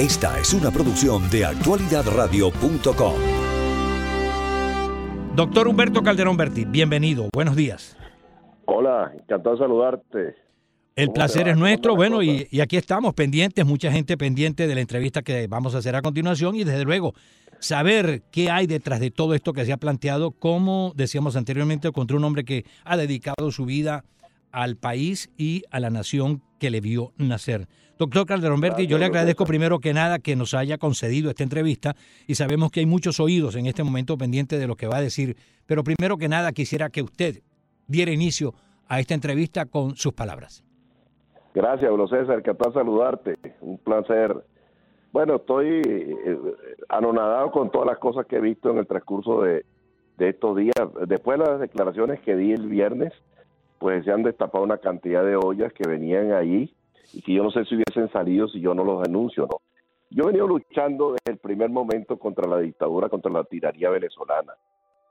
Esta es una producción de actualidadradio.com. Doctor Humberto Calderón Berti, bienvenido, buenos días. Hola, encantado de saludarte. El placer es nuestro, bueno, y, y, aquí estamos pendientes, mucha gente pendiente de la entrevista que vamos a hacer a continuación y desde luego saber qué hay detrás de todo esto que se ha planteado, como decíamos anteriormente, contra un hombre que ha dedicado su vida al país y a la nación que le vio nacer. Doctor Calderón Berti, yo le agradezco primero que nada que nos haya concedido esta entrevista y sabemos que hay muchos oídos en este momento pendientes de lo que va a decir, pero primero que nada quisiera que usted diera inicio a esta entrevista con sus palabras. Gracias, Bruno César, encantado de saludarte, un placer. Bueno, estoy eh, anonadado con todas las cosas que he visto en el transcurso de, de estos días. Después de las declaraciones que di el viernes, pues se han destapado una cantidad de ollas que venían ahí y que yo no sé si hubiesen salido si yo no los denuncio, ¿no? Yo he venido luchando desde el primer momento contra la dictadura, contra la tiranía venezolana.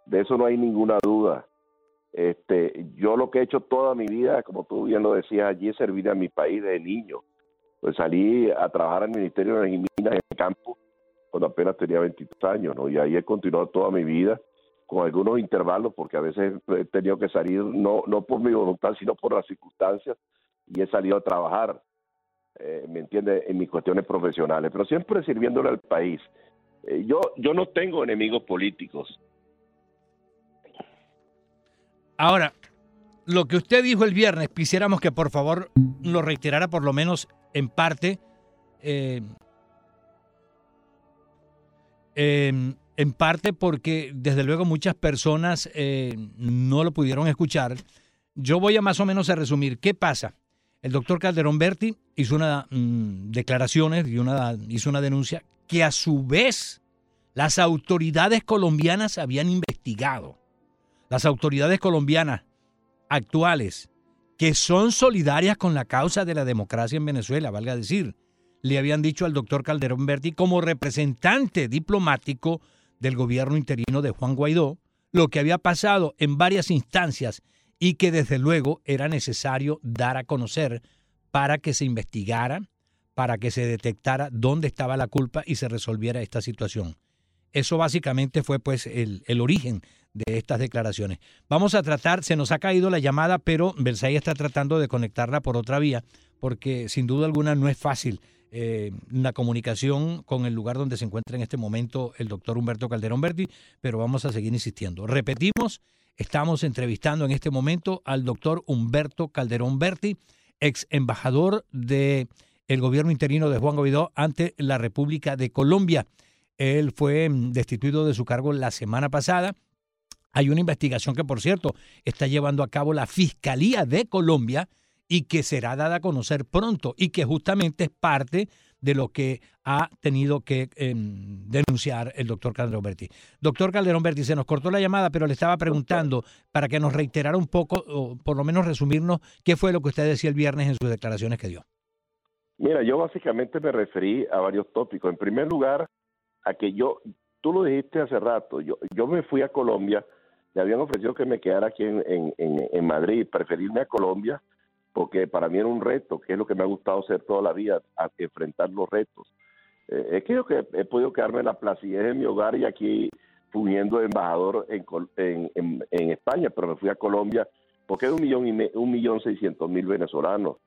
De eso no hay ninguna duda. Este, yo lo que he hecho toda mi vida, como tú bien lo decías allí, es servir a mi país de niño. Pues salí a trabajar al Ministerio de Minas en el campo cuando apenas tenía 22 años, ¿no? Y ahí he continuado toda mi vida con algunos intervalos, porque a veces he tenido que salir, no, no por mi voluntad, sino por las circunstancias, y he salido a trabajar, eh, ¿me entiende?, en mis cuestiones profesionales, pero siempre sirviéndole al país. Eh, yo, yo no tengo enemigos políticos. Ahora, lo que usted dijo el viernes, quisiéramos que por favor lo reiterara por lo menos en parte. Eh, eh, en parte porque desde luego muchas personas eh, no lo pudieron escuchar. Yo voy a más o menos a resumir qué pasa. El doctor Calderón Berti hizo una mm, declaraciones y una, hizo una denuncia que a su vez las autoridades colombianas habían investigado. Las autoridades colombianas actuales, que son solidarias con la causa de la democracia en Venezuela, valga decir, le habían dicho al doctor Calderón Berti como representante diplomático del gobierno interino de Juan Guaidó, lo que había pasado en varias instancias y que desde luego era necesario dar a conocer para que se investigara, para que se detectara dónde estaba la culpa y se resolviera esta situación. Eso básicamente fue pues el, el origen de estas declaraciones. Vamos a tratar, se nos ha caído la llamada, pero Versailles está tratando de conectarla por otra vía, porque sin duda alguna no es fácil eh, la comunicación con el lugar donde se encuentra en este momento el doctor Humberto Calderón Berti, pero vamos a seguir insistiendo. Repetimos, estamos entrevistando en este momento al doctor Humberto Calderón Berti, ex embajador del el gobierno interino de Juan Guaidó ante la República de Colombia. Él fue mm, destituido de su cargo la semana pasada. Hay una investigación que, por cierto, está llevando a cabo la Fiscalía de Colombia y que será dada a conocer pronto y que justamente es parte de lo que ha tenido que em, denunciar el doctor Calderón Berti. Doctor Calderón Berti, se nos cortó la llamada, pero le estaba preguntando para que nos reiterara un poco, o por lo menos resumirnos, qué fue lo que usted decía el viernes en sus declaraciones que dio. Mira, yo básicamente me referí a varios tópicos. En primer lugar, a que yo, tú lo dijiste hace rato, yo, yo me fui a Colombia, me habían ofrecido que me quedara aquí en, en, en Madrid, preferirme a Colombia, porque para mí era un reto, que es lo que me ha gustado hacer toda la vida, enfrentar los retos. Eh, es que yo he podido quedarme en la placidez de mi hogar y aquí fungiendo de embajador en, en, en, España, pero me fui a Colombia porque hay un millón y un millón seiscientos mil venezolanos,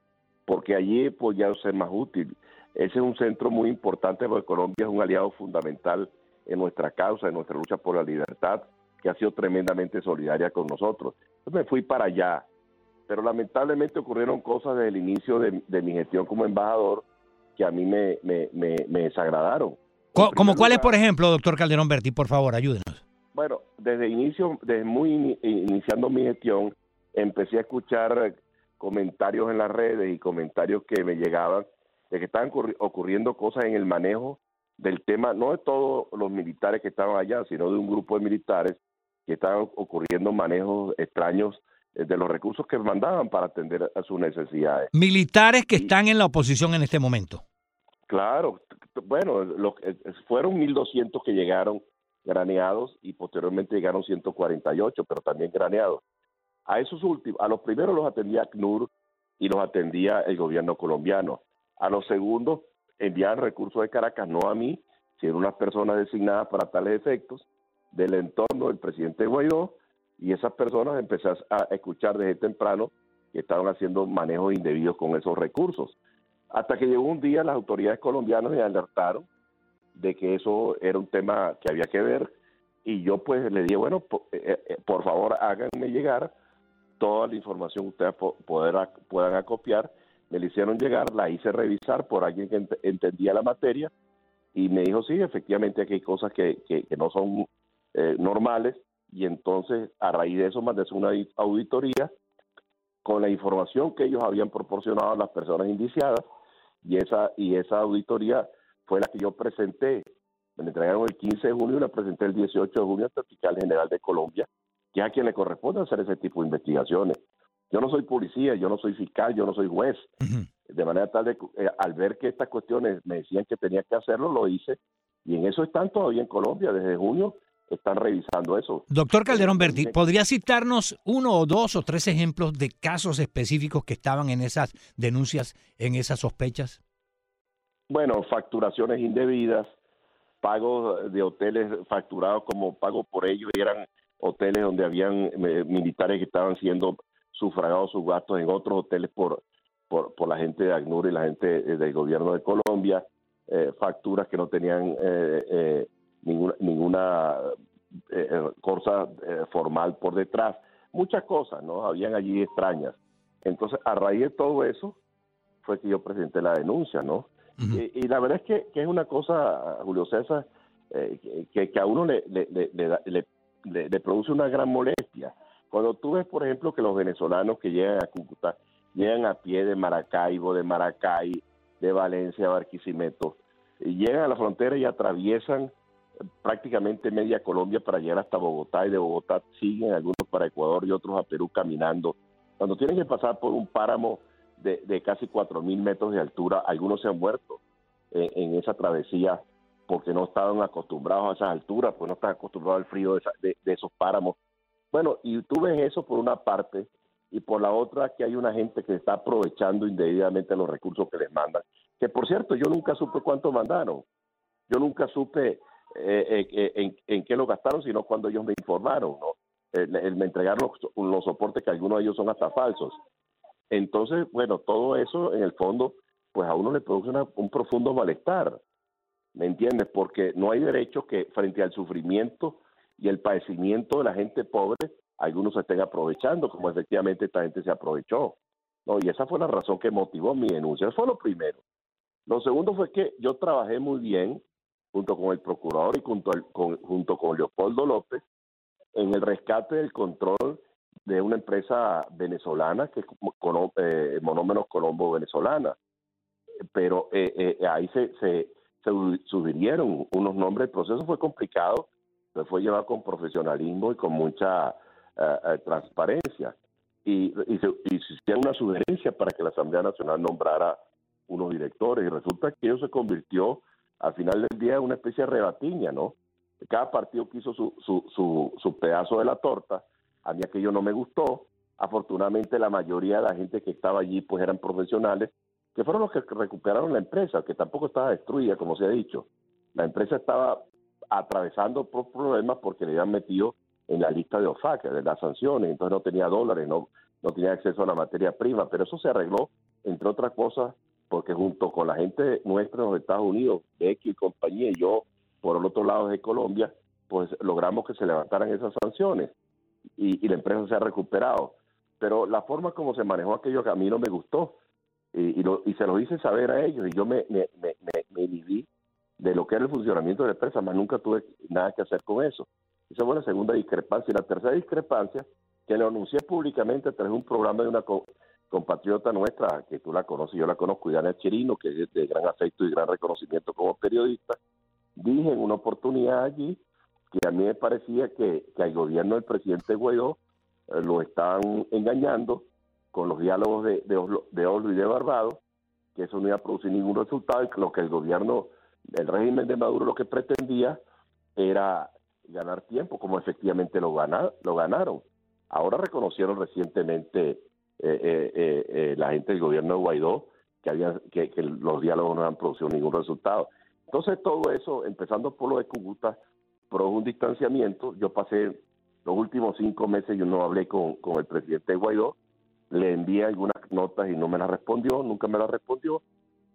porque allí ya ser más útil. Ese es un centro muy importante porque Colombia es un aliado fundamental en nuestra causa, en nuestra lucha por la libertad, que ha sido tremendamente solidaria con nosotros. Entonces me fui para allá pero lamentablemente ocurrieron cosas desde el inicio de, mi gestión como embajador que a mí me, me, desagradaron. ¿Como cuáles, por ejemplo, doctor Calderón Berti? Por favor, ayúdenos. Bueno, desde inicio, desde muy iniciando mi gestión, empecé a escuchar comentarios en las redes y comentarios que me llegaban de que estaban ocurriendo cosas en el manejo del tema, no de todos los militares que estaban allá, sino de un grupo de militares que estaban ocurriendo manejos extraños de los recursos que mandaban para atender a sus necesidades. Militares que están en la oposición en este momento. Claro, bueno, lo, eh, fueron 1.200 que llegaron graneados y posteriormente llegaron 148, pero también graneados. A esos últimos, a los primeros los atendía CNUR y los atendía el gobierno colombiano. A los segundos enviaban recursos de Caracas, no a mí, sino unas personas designadas para tales efectos del entorno del presidente Guaidó y esas personas empecé a escuchar desde temprano que estaban haciendo manejos indebidos con esos recursos. Hasta que llegó un día las autoridades colombianas me alertaron de que eso era un tema que había que ver y yo pues le dije, bueno, eh, eh, por, favor háganme llegar toda la información que ustedes poder, puedan acopiar. Me la hicieron llegar, la hice revisar por alguien que entendía la materia y me dijo, sí, efectivamente aquí hay cosas que, que, no son eh, normales y entonces a raíz de eso mandé una auditoría con la información que ellos habían proporcionado a las personas indiciadas y esa, y esa auditoría fue la que yo presenté. Me entregaron el 15 de junio y la presenté el 18 de junio al Fiscal General de Colombia, que es a quien le corresponde hacer ese tipo de investigaciones. Yo no soy policía, yo no soy fiscal, yo no soy juez. De manera tal de, eh, al ver que estas cuestiones me decían que tenía que hacerlo, lo hice. Y en eso están todavía en Colombia desde junio están revisando eso. Doctor Calderón Berti, ¿podría citarnos uno o dos o tres ejemplos de casos específicos que estaban en esas denuncias, en esas sospechas? Bueno, facturaciones indebidas, pagos de hoteles facturados como pago por ellos, y eran hoteles donde habían eh, militares que estaban siendo sufragados sus gastos en otros hoteles por, por, por la gente de ACNUR y la gente eh, del gobierno de Colombia, eh, facturas que no tenían eh, ninguna, ninguna eh, eh, cosa eh, formal por detrás. Muchas cosas, ¿no? Habían allí extrañas. Entonces, a raíz de todo eso, fue que yo presenté la denuncia, ¿no? y, la verdad es que, que, es una cosa, Julio César, que, que, a uno le, le, le, le, produce una gran molestia. Cuando tú ves, por ejemplo, que los venezolanos que llegan a Cúcuta llegan a pie de Maracaibo, de Maracay, de Valencia, Barquisimeto, y llegan a la frontera y atraviesan prácticamente media Colombia para llegar hasta Bogotá y de Bogotá siguen algunos para Ecuador y otros a Perú caminando. Cuando tienen que pasar por un páramo de, de casi 4.000 metros de altura, algunos se han muerto en, esa travesía porque no estaban acostumbrados a esas alturas, pues no están acostumbrados al frío de, de, esos páramos. Bueno, y tú ves eso por una parte y por la otra que hay una gente que está aprovechando indebidamente los recursos que les mandan, que por cierto yo nunca supe cuánto mandaron, yo nunca supe eh, eh, en, en, qué lo gastaron, sino cuando ellos me informaron, ¿no? me entregaron los, soportes que algunos de ellos son hasta falsos. Entonces, bueno, todo eso en el fondo, pues a uno le produce un profundo malestar, ¿me entiendes? Porque no hay derecho que frente al sufrimiento y el padecimiento de la gente pobre, algunos se estén aprovechando, como efectivamente esta gente se aprovechó. ¿no? Y esa fue la razón que motivó mi denuncia. Eso fue lo primero. Lo segundo fue que yo trabajé muy bien junto con el procurador y junto, con, junto con Leopoldo López, en el rescate del control de una empresa venezolana que es eh, Monómenos Colombo Venezolana. Pero eh, eh, ahí se, se, sugirieron unos nombres, el proceso fue complicado, pero fue llevado con profesionalismo y con mucha transparencia. Y, se, y se hicieron una sugerencia para que la Asamblea Nacional nombrara unos directores y resulta que eso se convirtió al final del día es una especie de rebatiña, ¿no? Cada partido quiso su, su, su, su pedazo de la torta, a mí aquello no me gustó, afortunadamente la mayoría de la gente que estaba allí pues eran profesionales, que fueron los que recuperaron la empresa, que tampoco estaba destruida, como se ha dicho. La empresa estaba atravesando problemas porque le habían metido en la lista de OFAC, de las sanciones, entonces no tenía dólares, no, no tenía acceso a la materia prima, pero eso se arregló, entre otras cosas, porque junto con la gente nuestra en los Estados Unidos, X y compañía, y yo por el otro lado de Colombia, pues logramos que se levantaran esas sanciones y, la empresa se ha recuperado. Pero la forma como se manejó aquello a mí me gustó y, y, se lo hice saber a ellos y yo me, me, de lo que era el funcionamiento de la empresa, más nunca tuve nada que hacer con eso. Esa fue la segunda discrepancia. Y la tercera discrepancia, que lo anuncié públicamente de un programa de una compatriota nuestra, que tú la conoces, yo la conozco, Diana Cherino, que es de gran afecto y gran reconocimiento como periodista, dije en una oportunidad allí que a mí me parecía que, que al gobierno del presidente Guaidó eh, lo estaban engañando con los diálogos de, de, Oslo, de y de Barbados, que eso no iba a producir ningún resultado y que lo que el gobierno, el régimen de Maduro lo que pretendía era ganar tiempo, como efectivamente lo, lo ganaron. Ahora reconocieron recientemente la gente del gobierno de Guaidó que, había, que, que los diálogos no han producido ningún resultado. Entonces todo eso, empezando por lo de Cúcuta, produjo un distanciamiento. Yo pasé los últimos cinco meses, yo no hablé con, con el presidente Guaidó, le envié algunas notas y no me las respondió, nunca me las respondió.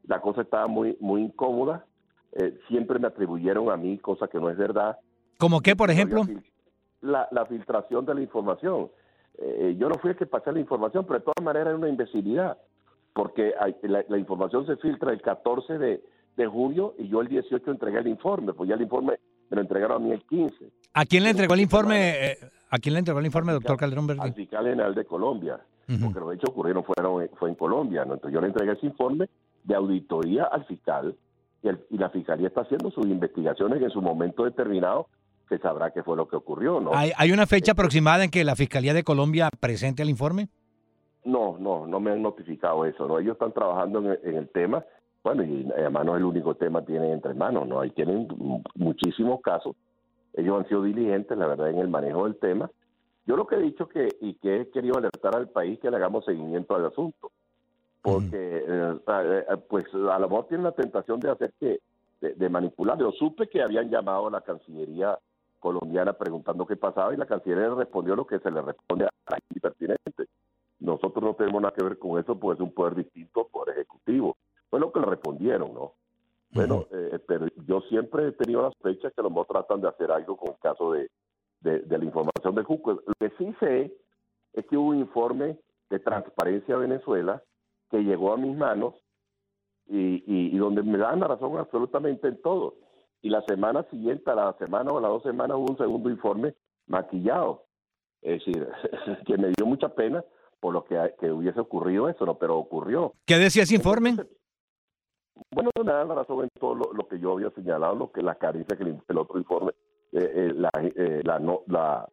La cosa estaba muy, muy incómoda. Eh, siempre me atribuyeron a mí cosas que no es verdad. ¿Como qué, por ejemplo? La, la filtración de la información. Eh, yo no fui el que pasé la información, pero de todas maneras es una imbecilidad, porque hay, la, la, información se filtra el 14 de, de julio y yo el 18 entregué el informe, pues ya el informe me lo entregaron a mí el 15. ¿A quién le entregó el informe, eh, a quién le entregó el informe, doctor Calderón Verde? Al fiscal general de Colombia, uh -huh. porque los hechos ocurrieron fueron, fue en Colombia, ¿no? entonces yo le entregué ese informe de auditoría al fiscal y, el, y la fiscalía está haciendo sus investigaciones en su momento determinado se sabrá qué fue lo que ocurrió, ¿no? ¿Hay, ¿Hay, una fecha aproximada en que la Fiscalía de Colombia presente el informe? No, no, no me han notificado eso, ¿no? Ellos están trabajando en el, en el tema, bueno, y además no es el único tema que tienen entre manos, ¿no? Ahí tienen muchísimos casos. Ellos han sido diligentes, la verdad, en el manejo del tema. Yo lo que he dicho que y que he querido alertar al país que le hagamos seguimiento al asunto, porque uh -huh. eh, pues a lo mejor tienen la tentación de hacer que de, de manipular. Yo supe que habían llamado a la Cancillería colombiana preguntando qué pasaba y la Cancillería respondió lo que se le responde a la impertinente. Nosotros no tenemos nada que ver con eso, pues es un poder distinto al poder ejecutivo. Fue lo que le respondieron, ¿no? Bueno, eh, pero yo siempre he tenido la sospecha que a lo mejor tratan de hacer algo con el caso de, de, de la información de Juco. Lo que sí sé es que hubo un informe de Transparencia Venezuela que llegó a mis manos y, y, y donde me dan la razón absolutamente en todo y la semana siguiente, a la semana o a las dos semanas, hubo un segundo informe maquillado. Es decir, que me dio mucha pena por lo que, que hubiese ocurrido eso, ¿no? pero ocurrió. ¿Qué decía ese informe? Entonces, bueno, me dan la razón en todo lo, lo, que yo había señalado, lo que la carencia que el, el otro informe, eh, eh, la, eh, la, no, la,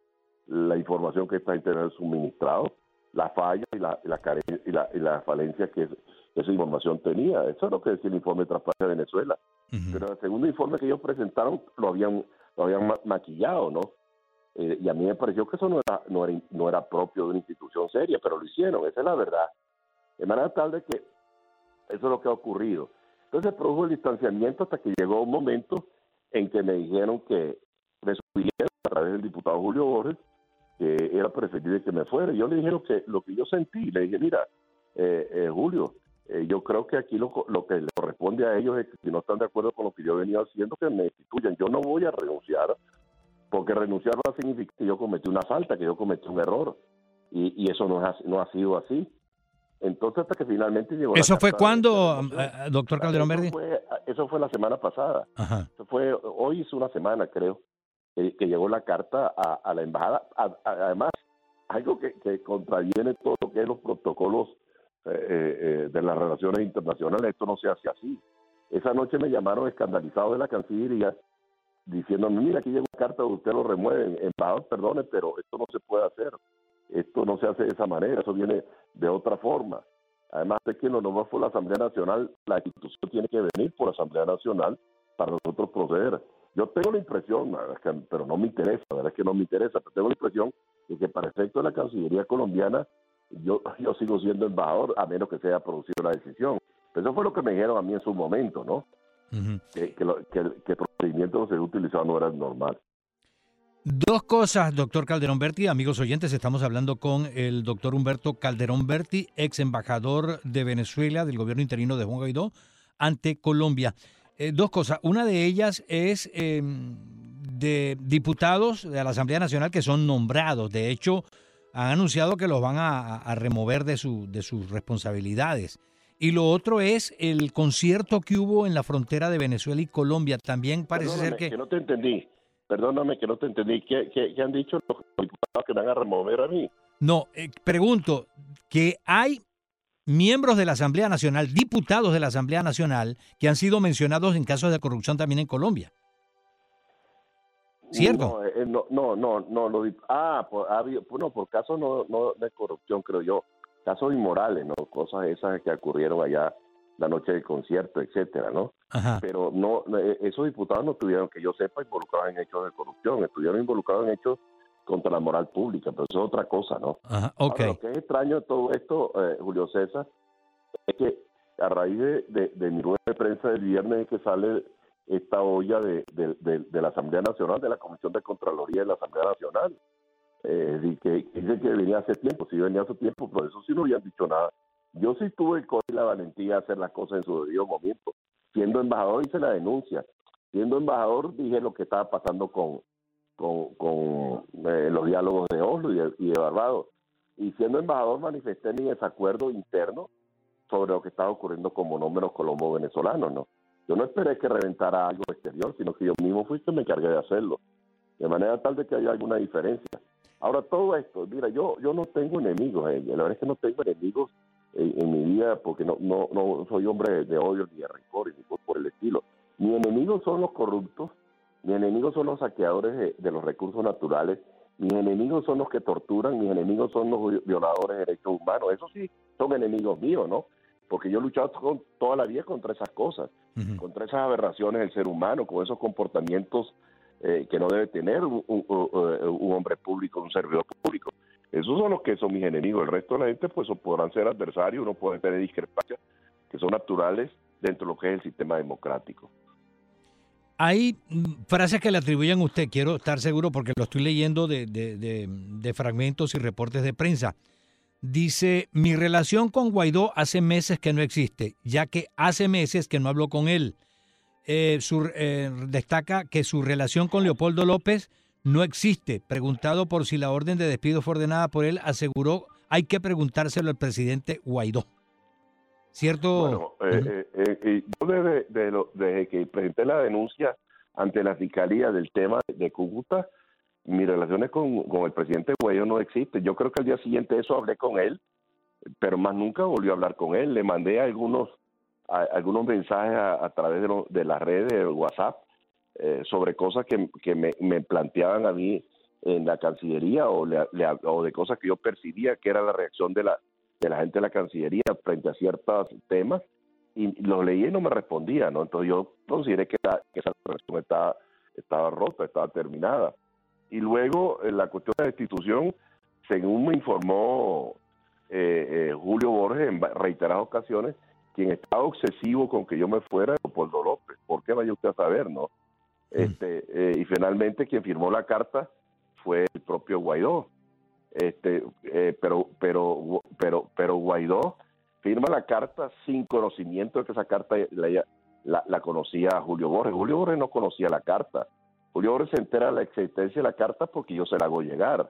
la, información que esta gente ha suministrado, la falla y la, y la, carencia, y la, y la falencia que esa información tenía. Eso es lo que decía el informe de Transparencia de Venezuela. Uh -huh. Pero el segundo informe que ellos presentaron lo habían, lo habían maquillado, ¿no? Eh, y a mí me pareció que eso no era, no, era, no era propio de una institución seria, pero lo hicieron, esa es la verdad. De manera tal de que eso es lo que ha ocurrido. Entonces se produjo el distanciamiento hasta que llegó un momento en que me dijeron que me a través del diputado Julio Borges que era preferible que me fuera. Yo le dije lo que, lo que yo sentí, le dije, mira, eh, eh, Julio, eh, yo creo que aquí lo, lo, que le corresponde a ellos es que si no están de acuerdo con lo que yo venía haciendo, que me destituyan. Yo no voy a renunciar, porque renunciar va a significar que yo cometí una falta, que yo cometí un error. Y, y eso no, es, no ha sido así. Entonces, hasta que finalmente llegó. ¿Eso fue cuándo, doctor Calderón Verde? Eso fue, eso fue la semana pasada. Ajá. Eso fue, hoy es una semana, creo, que, que llegó la carta a, a la embajada. A, a, además, algo que, que contraviene todo lo que es los protocolos eh, eh, de las relaciones internacionales, esto no se hace así. Esa noche me llamaron escandalizado de la Cancillería diciéndome, mira, aquí llegó una carta, usted lo remueve, embajador, perdone, pero esto no se puede hacer, esto no se hace de esa manera, eso viene de otra forma. Además de que no nomás fue la Asamblea Nacional, la institución tiene que venir por la Asamblea Nacional para nosotros proceder. Yo tengo la impresión, pero no me interesa, la verdad es que no me interesa, pero tengo la impresión de que para efecto de la Cancillería colombiana yo, yo sigo siendo embajador a menos que se haya producido la decisión. Pero eso fue lo que me dijeron a mí en su momento, ¿no? Uh -huh. que, que, lo, que, que, el procedimiento que se utilizado no era normal. Dos cosas, doctor Calderón Berti. Amigos oyentes, estamos hablando con el doctor Humberto Calderón Berti, ex embajador de Venezuela del gobierno interino de Juan Guaidó ante Colombia. Eh, dos cosas. Una de ellas es eh, de diputados de la Asamblea Nacional que son nombrados. De hecho, han anunciado que los van a, a remover de, su, de sus responsabilidades. Y lo otro es el concierto que hubo en la frontera de Venezuela y Colombia. También parece Perdóname, ser que... que... no te entendí. Perdóname que no te entendí. ¿Qué, qué, qué han dicho los diputados que van a remover a mí? No, eh, pregunto que hay miembros de la Asamblea Nacional, diputados de la Asamblea Nacional, que han sido mencionados en casos de corrupción también en Colombia. ¿Cierto? No, eh, no, no, no, no, lo, ah, por, ha habido, no, por casos no, no de corrupción, creo yo, casos inmorales, ¿no? Cosas esas que ocurrieron allá la noche del concierto, etcétera, ¿no? Ajá. Pero no, eh, esos diputados no estuvieron, que yo sepa, involucrados en hechos de corrupción, estuvieron involucrados en hechos contra la moral pública, pero eso es otra cosa, ¿no? Ajá, okay. Ahora, lo que es extraño de todo esto, eh, Julio César, es que a raíz de, de, mi rueda de prensa del viernes que sale esta olla de, de, la Asamblea Nacional, de la Comisión de Contraloría de la Asamblea Nacional. Eh, y que, dice que venía hace tiempo, sí venía hace tiempo, por eso sí no habían dicho nada. Yo sí tuve el y la valentía de hacer las cosas en su debido momento. Siendo embajador hice la denuncia. Siendo embajador dije lo que estaba pasando con, con, eh, los diálogos de Oslo y de, y de Barbados. Y siendo embajador manifesté mi desacuerdo interno sobre lo que estaba ocurriendo con monómeros colombo-venezolanos, ¿no? Yo no esperé que reventara algo exterior, sino que yo mismo fui que me encargué de hacerlo, de manera tal de que haya alguna diferencia. Ahora, todo esto, mira, yo yo no tengo enemigos, eh, la verdad es que no tengo enemigos en, mi vida porque no, no, no soy hombre de odio ni de rencor, ni por, el estilo. Mi enemigos son los corruptos, mis enemigos son los saqueadores de, los recursos naturales, mis enemigos son los que torturan, mis enemigos son los violadores de derechos humanos. Eso sí, son enemigos míos, ¿no? Porque yo he luchado toda la vida contra esas cosas, contra esas aberraciones del ser humano, con esos comportamientos eh, que no debe tener un, hombre público, un servidor público. Esos son los que son mis enemigos. El resto de la gente, pues, podrán ser adversarios, uno puede tener discrepancias que son naturales dentro de lo que es el sistema democrático. Hay frases que le atribuyen a usted, quiero estar seguro porque lo estoy leyendo de, de, fragmentos y reportes de prensa. Dice, mi relación con Guaidó hace meses que no existe, ya que hace meses que no hablo con él. Eh, eh, destaca que su relación con Leopoldo López no existe. Preguntado por si la orden de despido fue ordenada por él, aseguró, hay que preguntárselo al presidente Guaidó. ¿Cierto? Bueno, eh, eh, eh, yo desde, que presenté la denuncia ante la Fiscalía del tema de Cúcuta, mis relaciones con, el presidente Guaidó no existen. Yo creo que al día siguiente eso hablé con él, pero más nunca volvió a hablar con él. Le mandé algunos, algunos mensajes a, través de, de las redes de WhatsApp sobre cosas que, me, planteaban a mí en la Cancillería o, o de cosas que yo percibía que era la reacción de la, de la gente de la Cancillería frente a ciertos temas y los leí y no me respondía, ¿no? Entonces yo consideré que, esa relación estaba, estaba rota, estaba terminada. Y luego en la cuestión de la institución, según me informó eh, eh, Julio Borges en reiteradas ocasiones, quien estaba obsesivo con que yo me fuera era Leopoldo López. ¿Por qué vaya usted a saber, no? Mm. Este, eh, y finalmente quien firmó la carta fue el propio Guaidó este, eh, pero, pero, pero, pero Guaidó firma la carta sin conocimiento de que esa carta la, la, conocía Julio Borges. Julio Borges no conocía la carta. Julio se entera de la existencia de la carta porque yo se la hago llegar.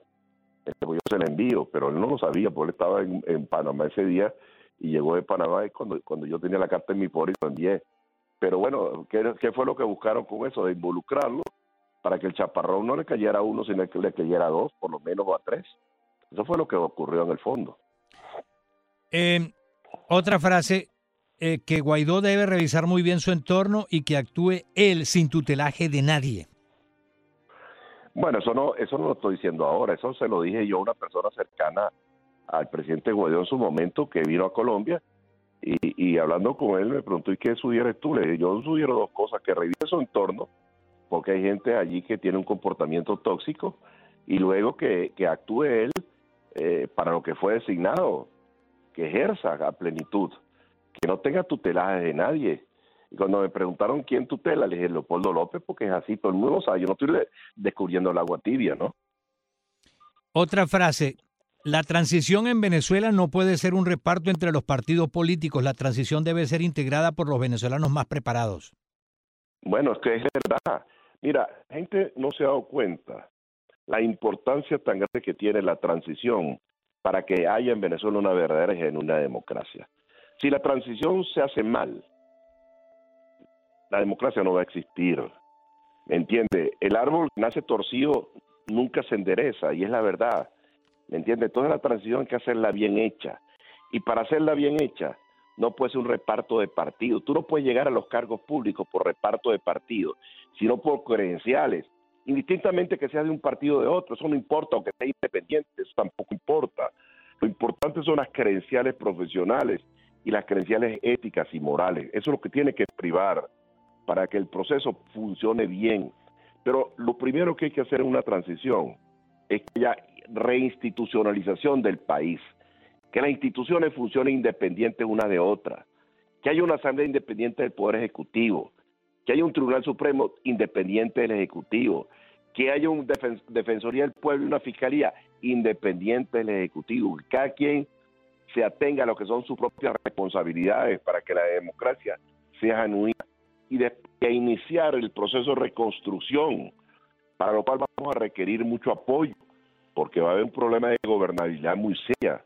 Este, pues yo se la envío, pero él no lo sabía porque él estaba en, Panamá ese día y llegó de Panamá cuando, cuando yo tenía la carta en mi poder y lo envié. Pero bueno, ¿qué, ¿qué, fue lo que buscaron con eso? De involucrarlo para que el chaparrón no le cayera a uno, sino que le cayera a dos, por lo menos, a tres. Eso fue lo que ocurrió en el fondo. Eh, otra frase, eh, que Guaidó debe revisar muy bien su entorno y que actúe él sin tutelaje de nadie. Bueno, eso no, eso no lo estoy diciendo ahora, eso se lo dije yo a una persona cercana al presidente Guaidó en su momento que vino a Colombia y, hablando con él me preguntó, ¿y qué sugieres tú? Le dije, yo sugiero dos cosas, que revise su entorno, porque hay gente allí que tiene un comportamiento tóxico, y luego que, que actúe él eh, para lo que fue designado, que ejerza a plenitud, que no tenga tutelaje de nadie. Y cuando me preguntaron quién tutela, le dije Leopoldo López, porque es así, todo el mundo sabe, yo no estoy descubriendo el agua tibia, ¿no? Otra frase, la transición en Venezuela no puede ser un reparto entre los partidos políticos, la transición debe ser integrada por los venezolanos más preparados. Bueno, es que es verdad. Mira, gente no se ha dado cuenta la importancia tan grande que tiene la transición para que haya en Venezuela una verdadera y genuina democracia. Si la transición se hace mal, la democracia no va a existir. ¿Me entiende? El árbol que nace torcido nunca se endereza y es la verdad. ¿Me entiende? Toda la transición hay que hacerla bien hecha. Y para hacerla bien hecha, no puede ser un reparto de partidos. Tú no puedes llegar a los cargos públicos por reparto de partidos, sino por credenciales indistintamente que sea de un partido o de otro, eso no importa, aunque sea independiente, eso tampoco importa. Lo importante son las credenciales profesionales y las credenciales éticas y morales. Eso es lo que tiene que privar para que el proceso funcione bien. Pero lo primero que hay que hacer en una transición es que haya reinstitucionalización del país, que las instituciones funcionen independientes una de otra, que haya una Asamblea Independiente del Poder Ejecutivo, que haya un Tribunal Supremo independiente del Ejecutivo, que haya una Defensoría del Pueblo y una Fiscalía independiente del Ejecutivo, que cada quien se atenga a lo que son sus propias responsabilidades para que la democracia sea genuina y de, iniciar el proceso de reconstrucción, para lo cual vamos a requerir mucho apoyo, porque va a haber un problema de gobernabilidad muy seria.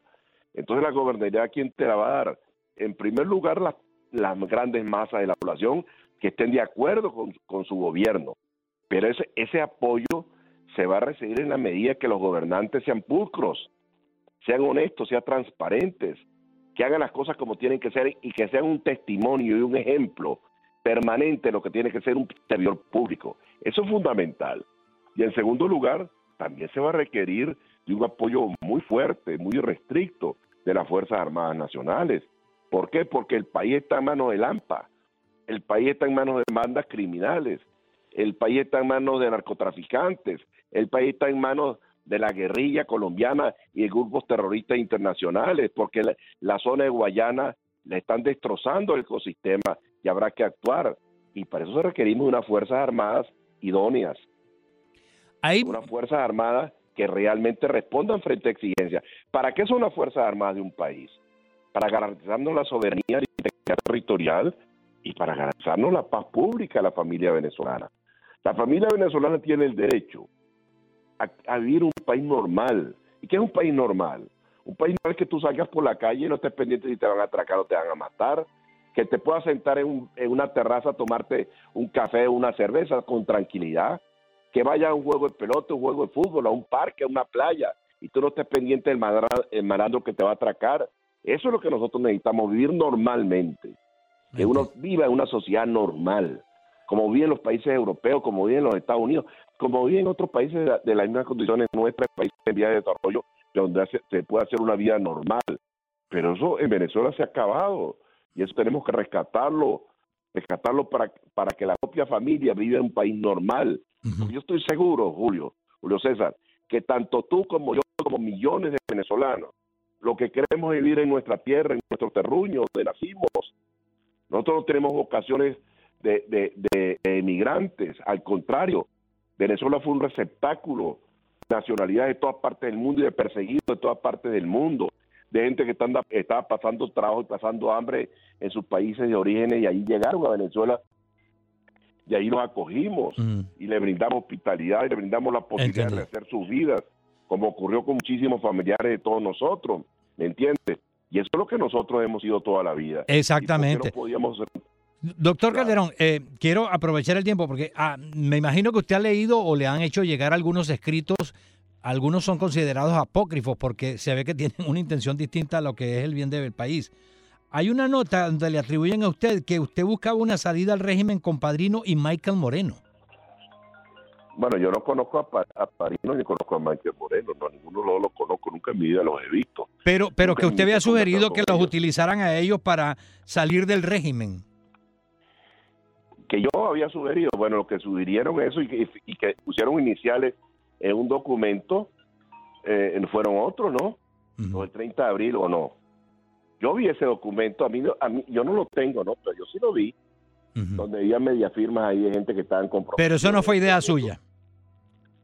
Entonces la gobernabilidad, ¿quién te la va a dar? En primer lugar, las, grandes masas de la población que estén de acuerdo con, con su gobierno. Pero ese, ese apoyo se va a recibir en la medida que los gobernantes sean pulcros, sean honestos, sean transparentes, que hagan las cosas como tienen que ser y que sean un testimonio y un ejemplo permanente lo que tiene que ser un servidor público. Eso es fundamental. Y en segundo lugar, también se va a requerir de un apoyo muy fuerte, muy restricto de las Fuerzas Armadas Nacionales. ¿Por qué? Porque el país está en manos de Lampa, el país está en manos de bandas criminales, el país está en manos de narcotraficantes, el país está en manos de la guerrilla colombiana y de grupos terroristas internacionales, porque la, zona de Guayana le están destrozando el ecosistema y habrá que actuar. Y para eso requerimos unas Fuerzas Armadas idóneas. Hay... Unas Fuerzas Armadas que realmente respondan frente a exigencias. ¿Para qué son las Fuerzas Armadas de un país? Para garantizarnos la soberanía territorial y para garantizarnos la paz pública a la familia venezolana. La familia venezolana tiene el derecho a, vivir un país normal. ¿Y qué es un país normal? Un país normal es que tú salgas por la calle y no estés pendiente si te van a atracar o te van a matar, que te puedas sentar en, una terraza a tomarte un café o una cerveza con tranquilidad, que vaya a un juego de pelota, un juego de fútbol, a un parque, a una playa, y tú no estés pendiente del malandro que te va a atracar. Eso es lo que nosotros necesitamos, vivir normalmente que uno viva en una sociedad normal, como viven los países europeos, como viven los Estados Unidos, como viven otros países de, las mismas condiciones, nuestros países en vía de desarrollo, donde se puede hacer una vida normal. Pero eso en Venezuela se ha acabado y eso tenemos que rescatarlo, rescatarlo para, para que la propia familia viva en un país normal. Yo estoy seguro, Julio, Julio César, que tanto tú como yo, como millones de venezolanos, lo que queremos vivir en nuestra tierra, en nuestro terruño, donde nacimos, nosotros no tenemos vocaciones de, de, emigrantes, al contrario, Venezuela fue un receptáculo de nacionalidades de todas partes del mundo y de perseguidos de todas partes del mundo, de gente que están, estaba pasando trabajo y pasando hambre en sus países de origen y ahí llegaron a Venezuela y ahí los acogimos mm. y le brindamos hospitalidad y le brindamos la posibilidad de hacer sus vidas, como ocurrió con muchísimos familiares de todos nosotros, ¿me entiendes? Y eso es lo que nosotros hemos sido toda la vida. Exactamente. Doctor Calderón, eh, quiero aprovechar el tiempo porque ah, me imagino que usted ha leído o le han hecho llegar algunos escritos, algunos son considerados apócrifos porque se ve que tienen una intención distinta a lo que es el bien del país. Hay una nota donde le atribuyen a usted que usted buscaba una salida al régimen con Padrino y Michael Moreno. Bueno, yo no conozco a, Parino ni conozco a Michael Moreno, no, ninguno de los lo conozco, nunca en mi vida los he visto. Pero, pero que usted había sugerido que los utilizaran a ellos para salir del régimen. Que yo había sugerido, bueno, los que sugirieron eso y que, pusieron iniciales en un documento eh, fueron otros, ¿no? el 30 de abril o no. Yo vi ese documento, a mí, a mí yo no lo tengo, ¿no? Pero yo sí lo vi, donde había media firmas ahí de gente que estaban comprometidos. Pero eso no fue idea suya.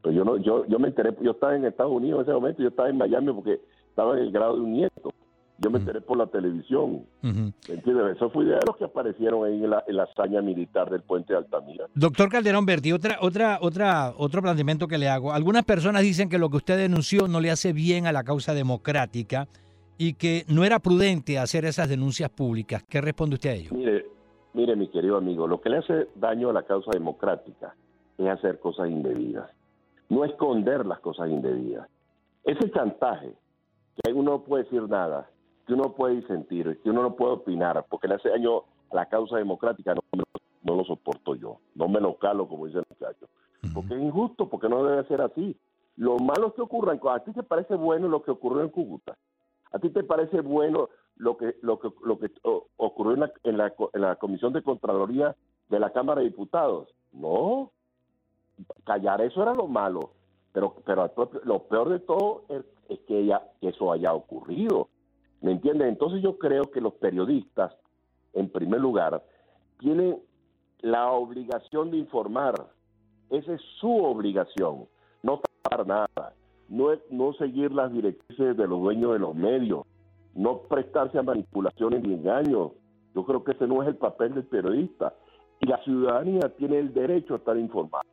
Pues yo no, yo, yo me enteré, yo estaba en Estados Unidos en ese momento, yo estaba en Miami porque estaba en el grado de un nieto. Yo me enteré por la televisión. entiendes? Eso fue de los que aparecieron ahí en la, hazaña militar del puente de Altamira. Doctor Calderón Berti, otra, otra, otra, otro planteamiento que le hago. Algunas personas dicen que lo que usted denunció no le hace bien a la causa democrática y que no era prudente hacer esas denuncias públicas. ¿Qué responde usted a ello? Mire, mire, mi querido amigo, lo que le hace daño a la causa democrática es hacer cosas indebidas no esconder las cosas indebidas. Ese chantaje, que uno no puede decir nada, que uno puede disentir, que uno no puede opinar, porque le hace daño a la causa democrática, no, no lo soporto yo, no me lo calo, como dice el muchacho, porque es injusto, porque no debe ser así. Lo malo que ocurra, a ti te parece bueno lo que ocurrió en Cúcuta, a ti te parece bueno lo que lo que lo que ocurrió en la, en la, en la Comisión de Contraloría de la Cámara de Diputados. No, callar eso era lo malo, pero, pero lo peor de todo es, que, eso haya ocurrido. ¿Me entiendes? Entonces yo creo que los periodistas en primer lugar, tienen la obligación de informar. Esa es su obligación, no tapar nada, no, no seguir las directrices de los dueños de los medios, no prestarse a manipulaciones ni engaños. Yo creo que ese no es el papel del periodista. Y la ciudadanía tiene el derecho a estar informada.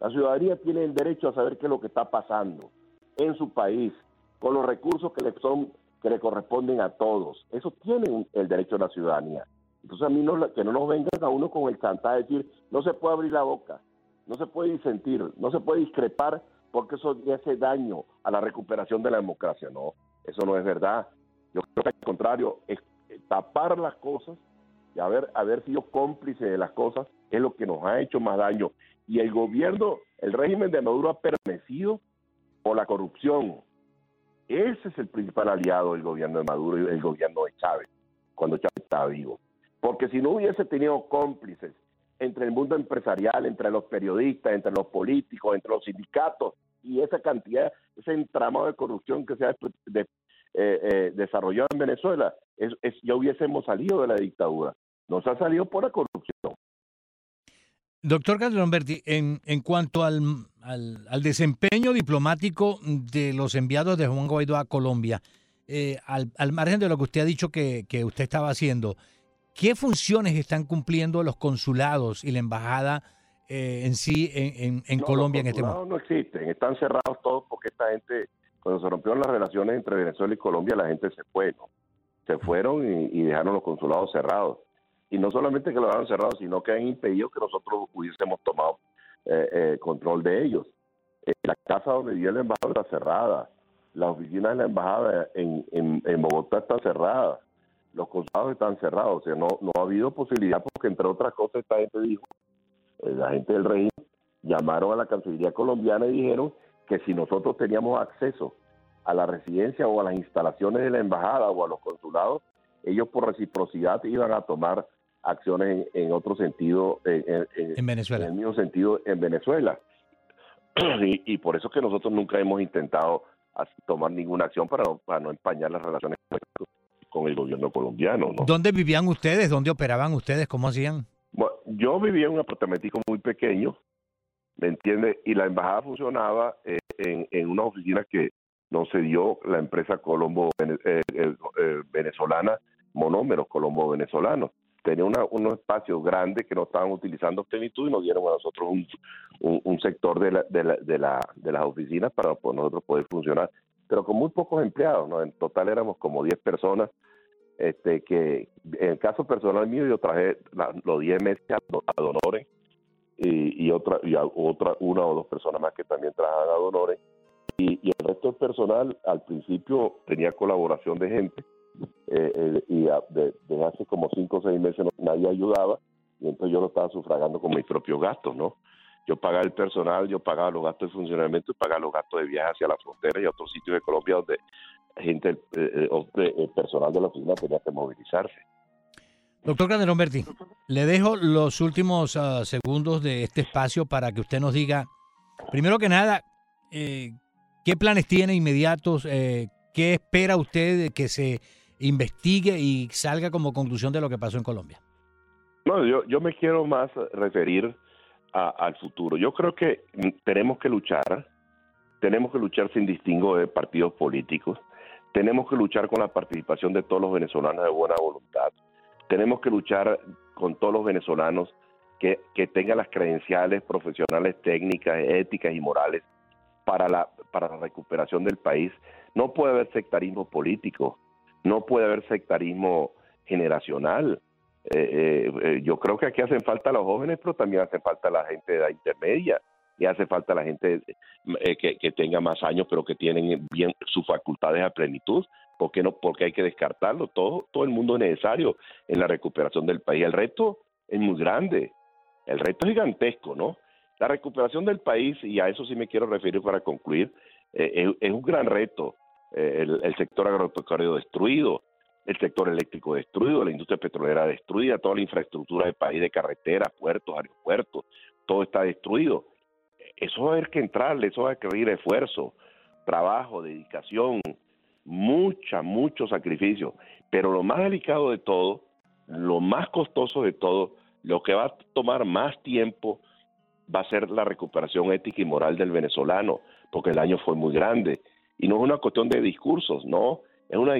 La ciudadanía tiene el derecho a saber qué es lo que está pasando en su país, con los recursos que le son que le corresponden a todos. Eso tiene el derecho de la ciudadanía. Entonces a mí no, que no nos vengan a uno con el cantar, decir, no se puede abrir la boca, no se puede disentir, no se puede discrepar porque eso hace daño a la recuperación de la democracia. No, eso no es verdad. Yo creo que al contrario, es tapar las cosas y haber, haber sido cómplice de las cosas es lo que nos ha hecho más daño. Y el gobierno, el régimen de Maduro ha permanecido por la corrupción. Ese es el principal aliado del gobierno de Maduro y del gobierno de Chávez, cuando Chávez estaba vivo. Porque si no hubiese tenido cómplices entre el mundo empresarial, entre los periodistas, entre los políticos, entre los sindicatos y esa cantidad, ese entramado de corrupción que se ha eh, eh, desarrollado en Venezuela, ya hubiésemos salido de la dictadura. Nos ha salido por la corrupción. Doctor Calderón Berti, en, en cuanto al, al, desempeño diplomático de los enviados de Juan Guaidó a Colombia, eh, al, al, margen de lo que usted ha dicho que, que, usted estaba haciendo, ¿qué funciones están cumpliendo los consulados y la embajada eh, en sí en, en, Colombia en este momento? No existen, están cerrados todos porque esta gente, cuando se rompieron las relaciones entre Venezuela y Colombia, la gente se fue, ¿no? Se fueron y, y dejaron los consulados cerrados y no solamente que lo han cerrado, sino que han impedido que nosotros hubiésemos tomado eh, eh, control de ellos. Eh, la casa donde vivía la embajada está cerrada, las oficinas de la embajada en, en, Bogotá están cerradas, los consulados están cerrados, o sea, no, no ha habido posibilidad porque entre otras cosas esta gente dijo, la gente del régimen llamaron a la Cancillería colombiana y dijeron que si nosotros teníamos acceso a la residencia o a las instalaciones de la embajada o a los consulados, ellos por reciprocidad iban a tomar acciones en, otro sentido, en, Venezuela. En el mismo sentido en Venezuela. Y, por eso es que nosotros nunca hemos intentado tomar ninguna acción para no, para no empañar las relaciones con el gobierno colombiano. ¿no? ¿Dónde vivían ustedes? ¿Dónde operaban ustedes? ¿Cómo hacían? Bueno, yo vivía en un apartamentico muy pequeño, ¿me entiende? Y la embajada funcionaba eh, en, en una oficina que no se dio la empresa Colombo eh, eh, venezolana, Monómeros Colombo venezolano tenía una, unos espacios grandes que no estaban utilizando plenitud y nos dieron a nosotros un, un, sector de, la, de, la, de, la, de las oficinas para nosotros poder funcionar, pero con muy pocos empleados, ¿no? En total éramos como 10 personas, este que en el caso personal mío yo traje los 10 meses a, Donores y, y, otra, y otra, una o dos personas más que también trabajan a Donores y, y el resto del personal al principio tenía colaboración de gente eh, eh, y desde hace como cinco o seis meses nadie ayudaba y entonces yo lo estaba sufragando con mis propios gastos, ¿no? Yo pagaba el personal, yo pagaba los gastos de funcionamiento y pagaba los gastos de viaje hacia la frontera y a otros sitios de Colombia donde gente, eh, eh personal de la oficina tenía que movilizarse. Doctor Calderón Berti, le dejo los últimos uh, segundos de este espacio para que usted nos diga, primero que nada, eh, qué planes tiene inmediatos, eh, qué espera usted de que se investigue y salga como conclusión de lo que pasó en Colombia? No, yo, yo me quiero más referir al futuro. Yo creo que tenemos que luchar, tenemos que luchar sin distingo de partidos políticos, tenemos que luchar con la participación de todos los venezolanos de buena voluntad, tenemos que luchar con todos los venezolanos que, que tengan las credenciales profesionales, técnicas, éticas y morales para la, para la recuperación del país. No puede haber sectarismo político, no puede haber sectarismo generacional. Eh, eh, eh, yo creo que aquí hacen falta los jóvenes, pero también hace falta la gente de edad intermedia y hace falta la gente que, que, tenga más años, pero que tienen bien sus facultades a plenitud. ¿Por qué no? Porque hay que descartarlo. Todo, todo el mundo es necesario en la recuperación del país. El reto es muy grande, el reto es gigantesco, ¿no? La recuperación del país, y a eso sí me quiero referir para concluir, es, un gran reto el, sector agropecuario destruido, el sector eléctrico destruido, la industria petrolera destruida, toda la infraestructura del país de carreteras, puertos, aeropuertos, todo está destruido. Eso va a haber que entrarle, eso va a requerir esfuerzo, trabajo, dedicación, mucha, mucho sacrificio. Pero lo más delicado de todo lo más costoso de todo, lo que va a tomar más tiempo, va a ser la recuperación ética y moral del venezolano, porque el daño fue muy grande. Y no es una cuestión de discursos, no, es una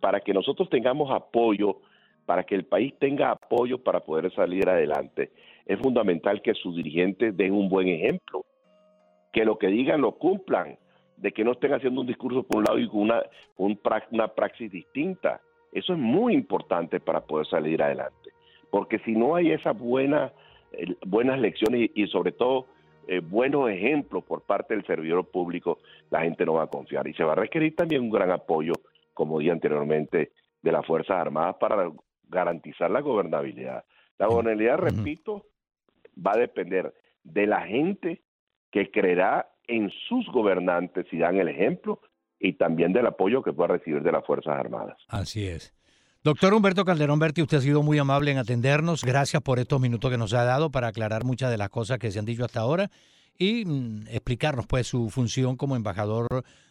para que nosotros tengamos apoyo, para que el país tenga apoyo para poder salir adelante, es fundamental que sus dirigentes den un buen ejemplo, que lo que digan lo cumplan, de que no estén haciendo un discurso por un lado y una, una praxis distinta. Eso es muy importante para poder salir adelante, porque si no hay esas buenas, buenas lecciones y, sobre todo eh, buenos ejemplos por parte del servidor público, la gente no va a confiar. Y se va a requerir también un gran apoyo, como dije anteriormente, de las Fuerzas Armadas para garantizar la gobernabilidad. La gobernabilidad, repito, va a depender de la gente que creerá en sus gobernantes y dan el ejemplo y también del apoyo que pueda recibir de las Fuerzas Armadas. Así es. Doctor Humberto Calderón Berti, usted ha sido muy amable en atendernos. Gracias por estos minutos que nos ha dado para aclarar muchas de las cosas que se han dicho hasta ahora y mm, explicarnos pues su función como embajador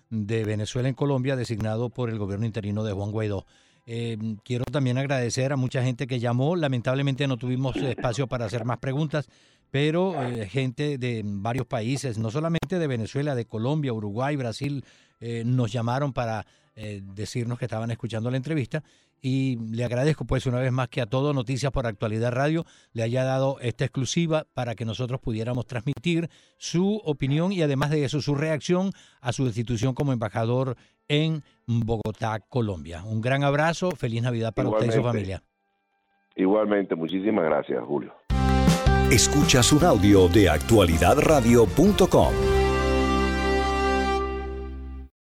de Venezuela en Colombia designado por el gobierno interino de Juan Guaidó. Eh, quiero también agradecer a mucha gente que llamó. Lamentablemente no tuvimos espacio para hacer más preguntas, pero eh, gente de varios países, no solamente de Venezuela, de Colombia, Uruguay, Brasil, eh, nos llamaron para decirnos que estaban escuchando la entrevista y le agradezco pues una vez más que a todo Noticias por Actualidad Radio le haya dado esta exclusiva para que nosotros pudiéramos transmitir su opinión y además de eso su reacción a su destitución como embajador en Bogotá, Colombia. Un gran abrazo, feliz Navidad para usted y su familia. Igualmente, muchísimas gracias, Julio. Escuchas un audio de actualidadradio.com.